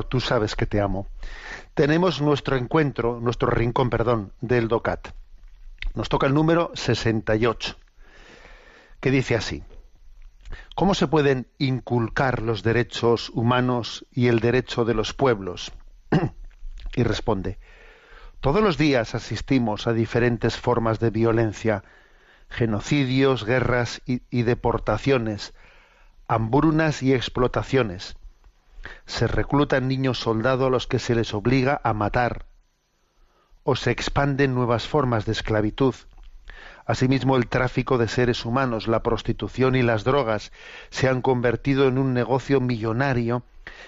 Tú sabes que te amo. Tenemos nuestro encuentro, nuestro rincón, perdón, del DOCAT. Nos toca el número 68, que dice así. ¿Cómo se pueden inculcar los derechos humanos y el derecho de los pueblos? y responde, todos los días asistimos a diferentes formas de violencia, genocidios, guerras y deportaciones, hambrunas y explotaciones se reclutan niños soldados a los que se les obliga a matar, o se expanden nuevas formas de esclavitud. Asimismo, el tráfico de seres humanos, la prostitución y las drogas se han convertido en un negocio millonario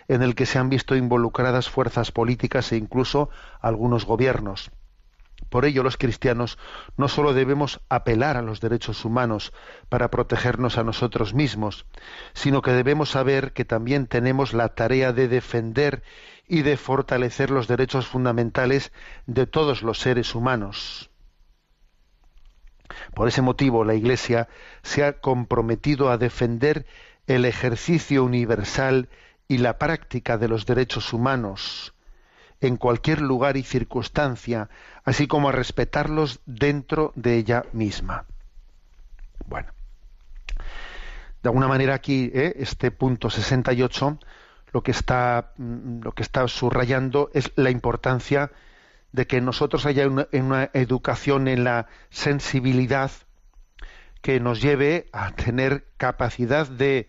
en el que se han visto involucradas fuerzas políticas e incluso algunos gobiernos. Por ello, los cristianos no sólo debemos apelar a los derechos humanos para protegernos a nosotros mismos, sino que debemos saber que también tenemos la tarea de defender y de fortalecer los derechos fundamentales de todos los seres humanos. Por ese motivo, la Iglesia se ha comprometido a defender el ejercicio universal y la práctica de los derechos humanos en cualquier lugar y circunstancia, así como a respetarlos dentro de ella misma. Bueno, de alguna manera aquí ¿eh? este punto 68 lo que está mm, lo que está subrayando es la importancia de que nosotros haya una, una educación en la sensibilidad que nos lleve a tener capacidad de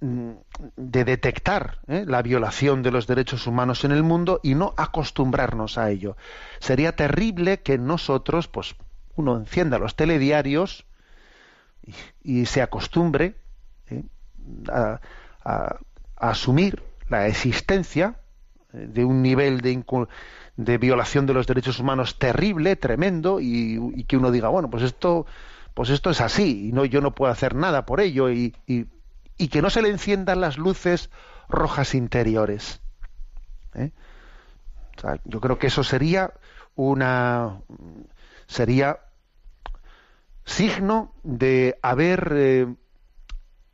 de detectar ¿eh? la violación de los derechos humanos en el mundo y no acostumbrarnos a ello. Sería terrible que nosotros, pues, uno encienda los telediarios y, se acostumbre ¿eh? a, a- asumir la existencia eh, de un nivel de, de violación de los derechos humanos terrible, tremendo, y, que uno diga, bueno, pues esto, pues esto es así, y no, yo no puedo hacer nada por ello, y- y que no se le enciendan las luces rojas interiores. ¿eh? Yo creo que eso sería una sería signo de haber eh,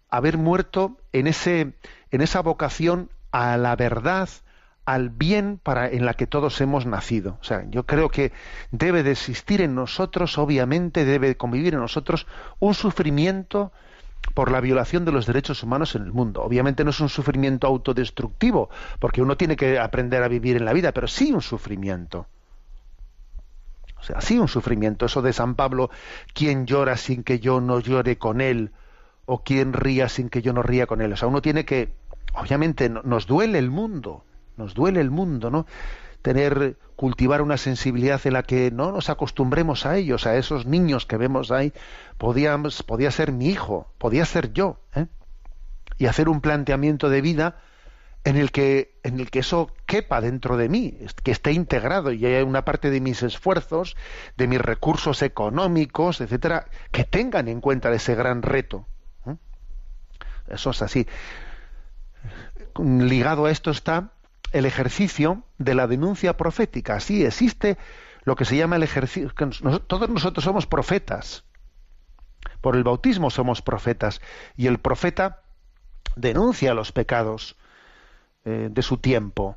haber muerto en ese en esa vocación a la verdad al bien para en la que todos hemos nacido. O sea, yo creo que debe de existir en nosotros, obviamente, debe de convivir en nosotros un sufrimiento por la violación de los derechos humanos en el mundo. Obviamente no es un sufrimiento autodestructivo, porque uno tiene que aprender a vivir en la vida, pero sí un sufrimiento. O sea, sí un sufrimiento. Eso de San Pablo, ¿quién llora sin que yo no llore con él? ¿O quién ría sin que yo no ría con él? O sea, uno tiene que, obviamente, nos duele el mundo, nos duele el mundo, ¿no? Tener, cultivar una sensibilidad en la que no nos acostumbremos a ellos, a esos niños que vemos ahí, podía, podía ser mi hijo, podía ser yo, ¿eh? y hacer un planteamiento de vida en el que en el que eso quepa dentro de mí, que esté integrado y haya una parte de mis esfuerzos, de mis recursos económicos, etcétera, que tengan en cuenta ese gran reto. ¿eh? Eso es así. Ligado a esto está el ejercicio de la denuncia profética. Sí, existe lo que se llama el ejercicio. Todos nosotros somos profetas. Por el bautismo somos profetas. Y el profeta denuncia los pecados eh, de su tiempo.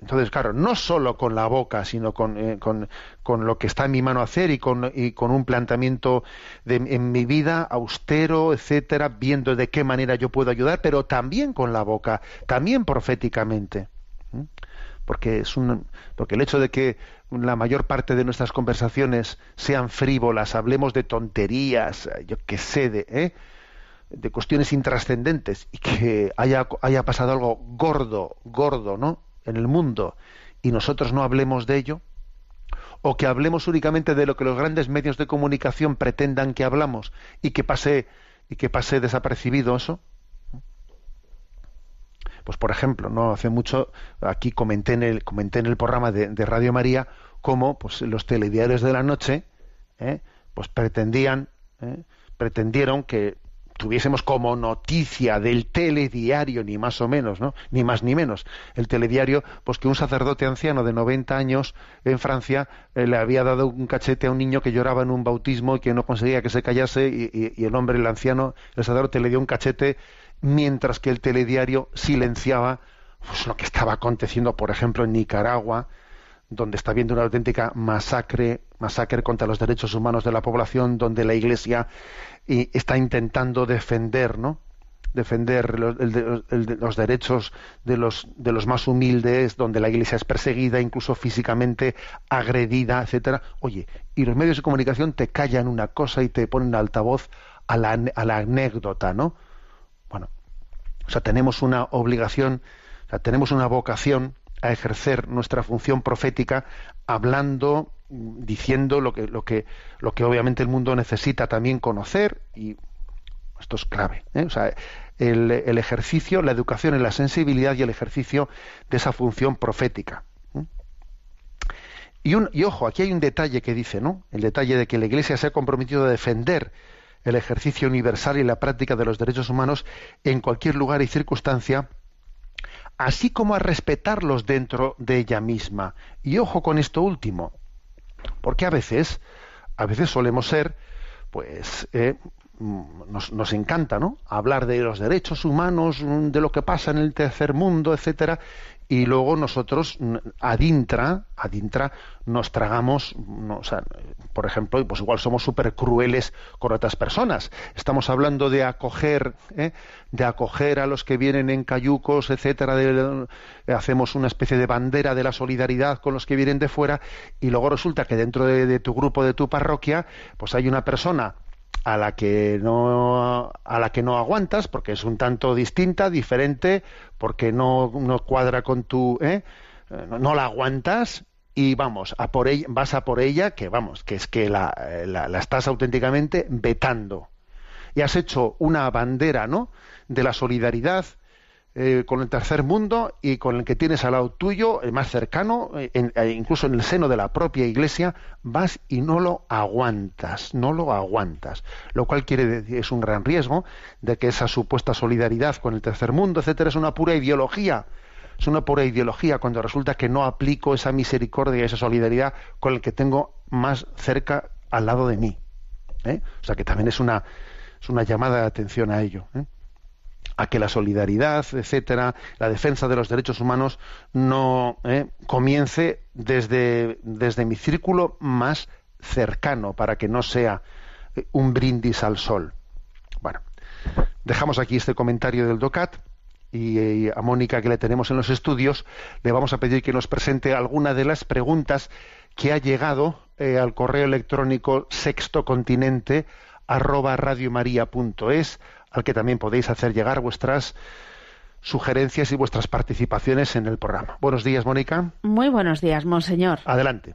Entonces, claro, no solo con la boca, sino con, eh, con, con, lo que está en mi mano hacer y con, y con un planteamiento de, en mi vida austero, etcétera, viendo de qué manera yo puedo ayudar, pero también con la boca, también proféticamente. Porque, es un, porque el hecho de que la mayor parte de nuestras conversaciones sean frívolas, hablemos de tonterías, yo qué sé, de, ¿eh? de cuestiones intrascendentes y que haya, haya pasado algo gordo, gordo, ¿no? En el mundo y nosotros no hablemos de ello, o que hablemos únicamente de lo que los grandes medios de comunicación pretendan que hablamos y que pase y que pase desapercibido eso. Pues por ejemplo, no hace mucho aquí comenté en el comenté en el programa de, Radio María cómo pues los telediarios de la noche ¿eh? pues pretendían ¿eh? pretendieron que tuviésemos como noticia del telediario, ni más o menos, ¿no? Ni más ni menos. El telediario, pues que un sacerdote anciano de 90 años en Francia eh, le había dado un cachete a un niño que lloraba en un bautismo y que no conseguía que se callase y, el hombre, el anciano, el sacerdote le dio un cachete mientras que el telediario silenciaba pues, lo que estaba aconteciendo, por ejemplo, en Nicaragua, donde está habiendo una auténtica masacre, masacre contra los derechos humanos de la población, donde la Iglesia y está intentando defender, ¿no? defender los, los, derechos de los de los más humildes, donde la Iglesia es perseguida, incluso físicamente agredida, etcétera. Oye, y los medios de comunicación te callan una cosa y te ponen altavoz a la, a la anécdota, ¿no? Bueno, o sea, tenemos una obligación, o sea, tenemos una vocación a ejercer nuestra función profética hablando diciendo lo que, lo que, lo que obviamente el mundo necesita también conocer y esto es clave. ¿eh? O sea, el, el, ejercicio, la educación en la sensibilidad y el ejercicio de esa función profética. ¿eh? Y, un, y ojo, aquí hay un detalle que dice, ¿no? El detalle de que la Iglesia se ha comprometido a defender el ejercicio universal y la práctica de los derechos humanos en cualquier lugar y circunstancia, así como a respetarlos dentro de ella misma. Y ojo con esto último, porque a veces, a veces solemos ser, pues, eh, mm, nos, nos, encanta, ¿no? Hablar de los derechos humanos, mm, de lo que pasa en el tercer mundo, etcétera, y luego nosotros adintra, adintra nos tragamos, o sea, por ejemplo, pues igual somos súper crueles con otras personas. Estamos hablando de acoger, ¿eh? de acoger a los que vienen en cayucos, etcétera, hacemos una especie de bandera de la solidaridad con los que vienen de fuera, y luego resulta que dentro de, de tu grupo, de tu parroquia, pues hay una persona a la que no a la que no aguantas porque es un tanto distinta diferente porque no, no cuadra con tu ¿eh? no, la aguantas y vamos a por ella vas a por ella que vamos que es que la, la, la estás auténticamente vetando y has hecho una bandera no de la solidaridad eh, con el tercer mundo y con el que tienes al lado tuyo, el más cercano, eh, eh, incluso en el seno de la propia iglesia, vas y no lo aguantas, no lo aguantas. Lo cual quiere decir, es un gran riesgo de que esa supuesta solidaridad con el tercer mundo, etcétera, es una pura ideología. Es una pura ideología cuando resulta que no aplico esa misericordia y esa solidaridad con el que tengo más cerca al lado de mí. O sea que también es una, es una llamada de atención a ello a que la solidaridad, etcétera, la defensa de los derechos humanos no eh, comience desde, desde mi círculo más cercano, para que no sea eh, un brindis al sol. Bueno, dejamos aquí este comentario del DOCAT y, a Mónica que le tenemos en los estudios, le vamos a pedir que nos presente alguna de las preguntas que ha llegado eh, al correo electrónico sextocontinente arroba radiomaria.es, al que también podéis hacer llegar vuestras sugerencias y vuestras participaciones en el programa. Buenos días, Mónica. Muy buenos días, monseñor. Adelante.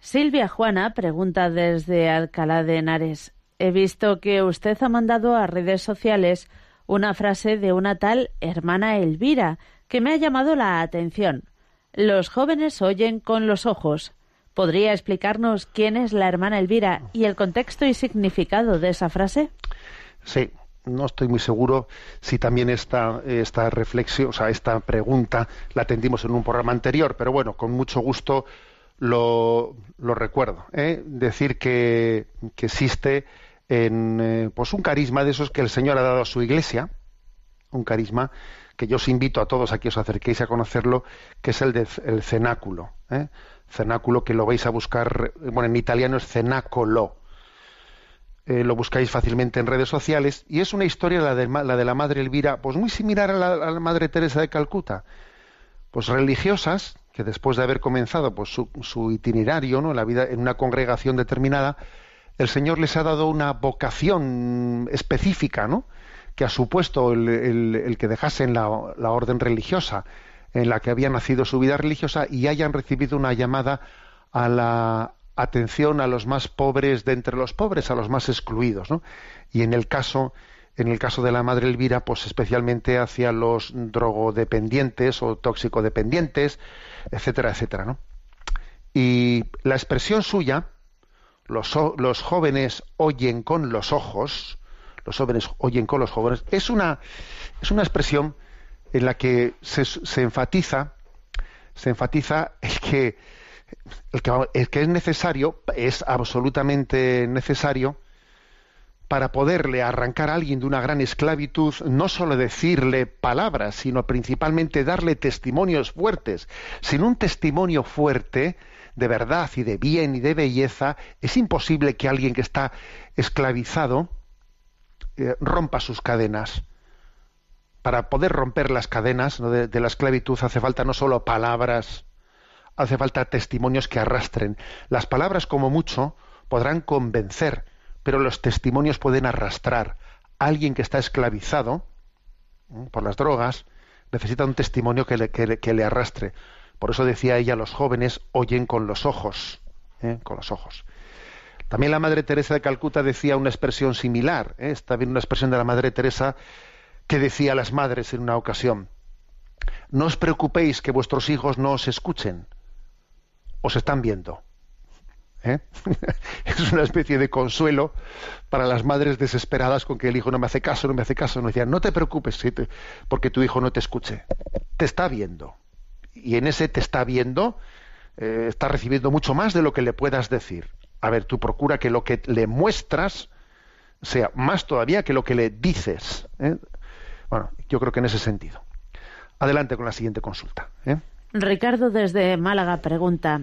Silvia Juana pregunta desde Alcalá de Henares. He visto que usted ha mandado a redes sociales una frase de una tal hermana Elvira que me ha llamado la atención. Los jóvenes oyen con los ojos. ¿Podría explicarnos quién es la hermana Elvira y el contexto y significado de esa frase? Sí, no estoy muy seguro si también esta, esta reflexión, o sea, esta pregunta la atendimos en un programa anterior, pero bueno, con mucho gusto lo, recuerdo. ¿eh? Decir que, existe en eh, pues un carisma de esos que el Señor ha dado a su iglesia, un carisma que yo os invito a todos a que os acerquéis a conocerlo, que es el del cenáculo. ¿eh? Cenáculo que lo vais a buscar, bueno, en italiano es cenáculo. Eh, lo buscáis fácilmente en redes sociales y es una historia la de la, de la madre Elvira, pues muy similar a la, a la, madre Teresa de Calcuta. Pues religiosas que después de haber comenzado pues, su, itinerario, ¿no? la vida en una congregación determinada, el Señor les ha dado una vocación específica, ¿no? que ha supuesto el que dejasen la, la, orden religiosa en la que había nacido su vida religiosa y hayan recibido una llamada a la atención a los más pobres de entre los pobres, a los más excluidos, ¿no? Y en el caso, en el caso de la madre Elvira, pues especialmente hacia los drogodependientes o toxicodependientes, etcétera, etcétera, ¿no? Y la expresión suya, los, los jóvenes oyen con los ojos, los jóvenes oyen con los jóvenes, es una, es una expresión en la que se, se enfatiza, se enfatiza el que, el que, es necesario, es absolutamente necesario, para poderle arrancar a alguien de una gran esclavitud, no solo decirle palabras, sino principalmente darle testimonios fuertes. Sin un testimonio fuerte, de verdad y de bien y de belleza, es imposible que alguien que está esclavizado eh, rompa sus cadenas. Para poder romper las cadenas ¿no? de, de la esclavitud hace falta no solo palabras, hace falta testimonios que arrastren. Las palabras, como mucho, podrán convencer, pero los testimonios pueden arrastrar. Alguien que está esclavizado ¿eh? por las drogas necesita un testimonio que le arrastre. Por eso decía ella, los jóvenes oyen con los ojos, ¿eh? con los ojos. También la Madre Teresa de Calcuta decía una expresión similar. ¿eh? Está bien una expresión de la Madre Teresa que decía a las madres en una ocasión: No os preocupéis que vuestros hijos no os escuchen, os están viendo. ¿Eh? es una especie de consuelo para las madres desesperadas con que el hijo no me hace caso, no me hace caso. No decían, no te preocupes porque tu hijo no te escuche. Te está viendo. Y en ese te está viendo, eh, está recibiendo mucho más de lo que le puedas decir. A ver, tú procura que lo que le muestras sea más todavía que lo que le dices. ¿eh? Bueno, yo creo que en ese sentido. Adelante con la siguiente consulta. ¿eh? Ricardo desde Málaga pregunta.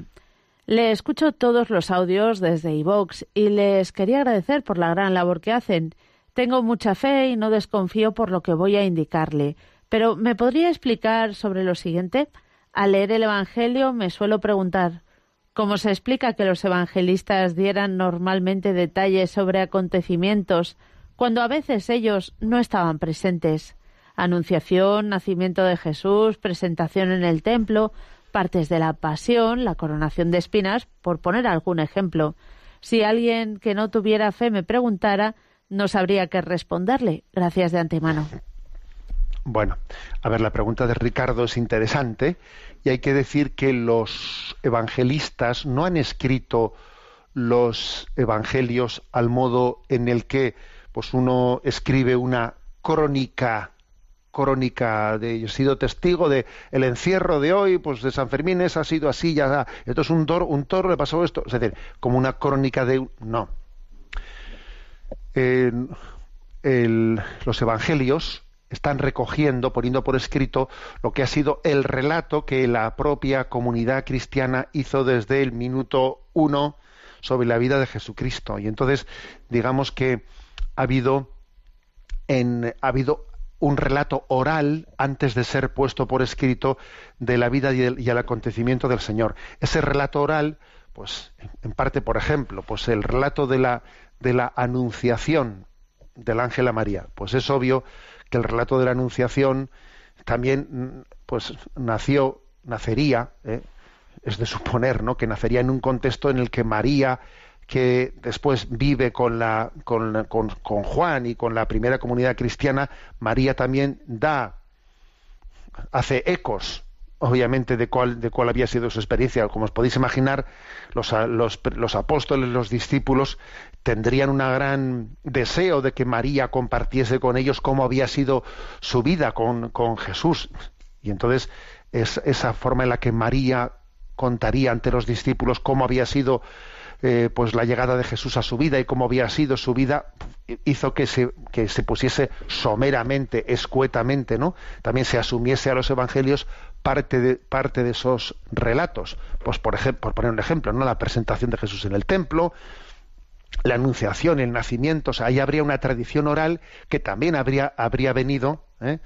Le escucho todos los audios desde iVox y les quería agradecer por la gran labor que hacen. Tengo mucha fe y no desconfío por lo que voy a indicarle. Pero ¿me podría explicar sobre lo siguiente? Al leer el Evangelio me suelo preguntar ¿cómo se explica que los evangelistas dieran normalmente detalles sobre acontecimientos cuando a veces ellos no estaban presentes? Anunciación, nacimiento de Jesús, presentación en el templo, partes de la pasión, la coronación de espinas, por poner algún ejemplo. Si alguien que no tuviera fe me preguntara, no sabría qué responderle. Gracias de antemano. Bueno, a ver, la pregunta de Ricardo es interesante y hay que decir que los evangelistas no han escrito los evangelios al modo en el que pues uno escribe una crónica crónica de he sido testigo de el encierro de hoy pues de San Fermín ha sido así ya esto es un toro un toro le pasó esto. Es decir como una crónica de no. Los evangelios están recogiendo, poniendo por escrito lo que ha sido el relato que la propia comunidad cristiana hizo desde el minuto uno sobre la vida de Jesucristo. Y entonces, digamos que ha habido, ha habido un relato oral antes de ser puesto por escrito de la vida y el, acontecimiento del Señor. Ese relato oral, pues en parte, por ejemplo, pues el relato de la, de la anunciación del ángel a María. Pues es obvio que el relato de la anunciación también pues nació, nacería, ¿eh? es de suponer, ¿no? que nacería en un contexto en el que María que después vive con, la, con, con, Juan y con la primera comunidad cristiana, María también da, hace ecos, obviamente, de cuál, de cuál había sido su experiencia. Como os podéis imaginar, los, los, los apóstoles, los discípulos, tendrían un gran deseo de que María compartiese con ellos cómo había sido su vida con, con Jesús. Y entonces es esa forma en la que María contaría ante los discípulos cómo había sido eh, pues la llegada de Jesús a su vida y cómo había sido su vida hizo que se, que se pusiese someramente, escuetamente, ¿no? También se asumiese a los evangelios parte de, parte de esos relatos. Pues por por poner un ejemplo, ¿no? La presentación de Jesús en el templo, la anunciación, el nacimiento, o sea, ahí habría una tradición oral que también habría, habría venido, ¿eh?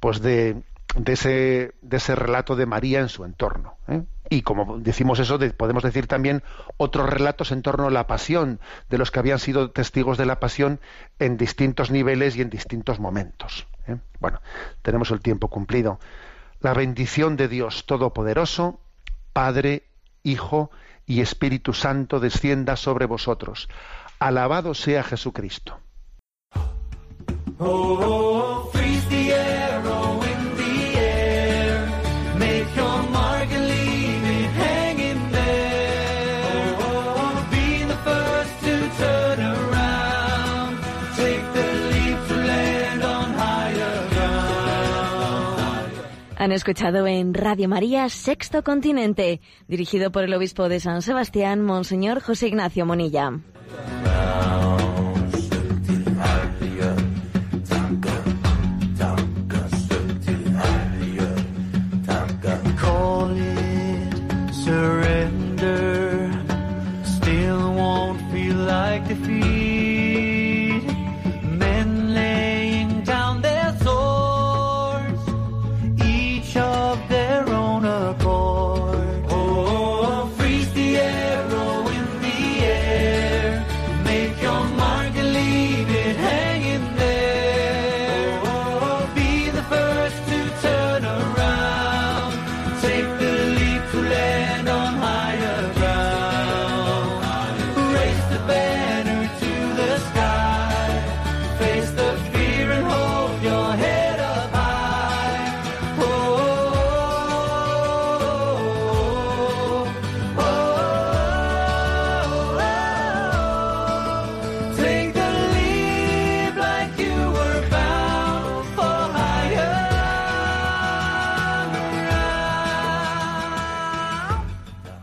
pues de, de ese, de ese relato de María en su entorno. ¿eh? Y como decimos eso, podemos decir también otros relatos en torno a la pasión de los que habían sido testigos de la pasión en distintos niveles y en distintos momentos. ¿eh? Bueno, tenemos el tiempo cumplido. La bendición de Dios Todopoderoso, Padre, Hijo y Espíritu Santo descienda sobre vosotros. Alabado sea Jesucristo. Oh, Han escuchado en Radio María Sexto Continente, dirigido por el obispo de San Sebastián, Monseñor José Ignacio Monilla.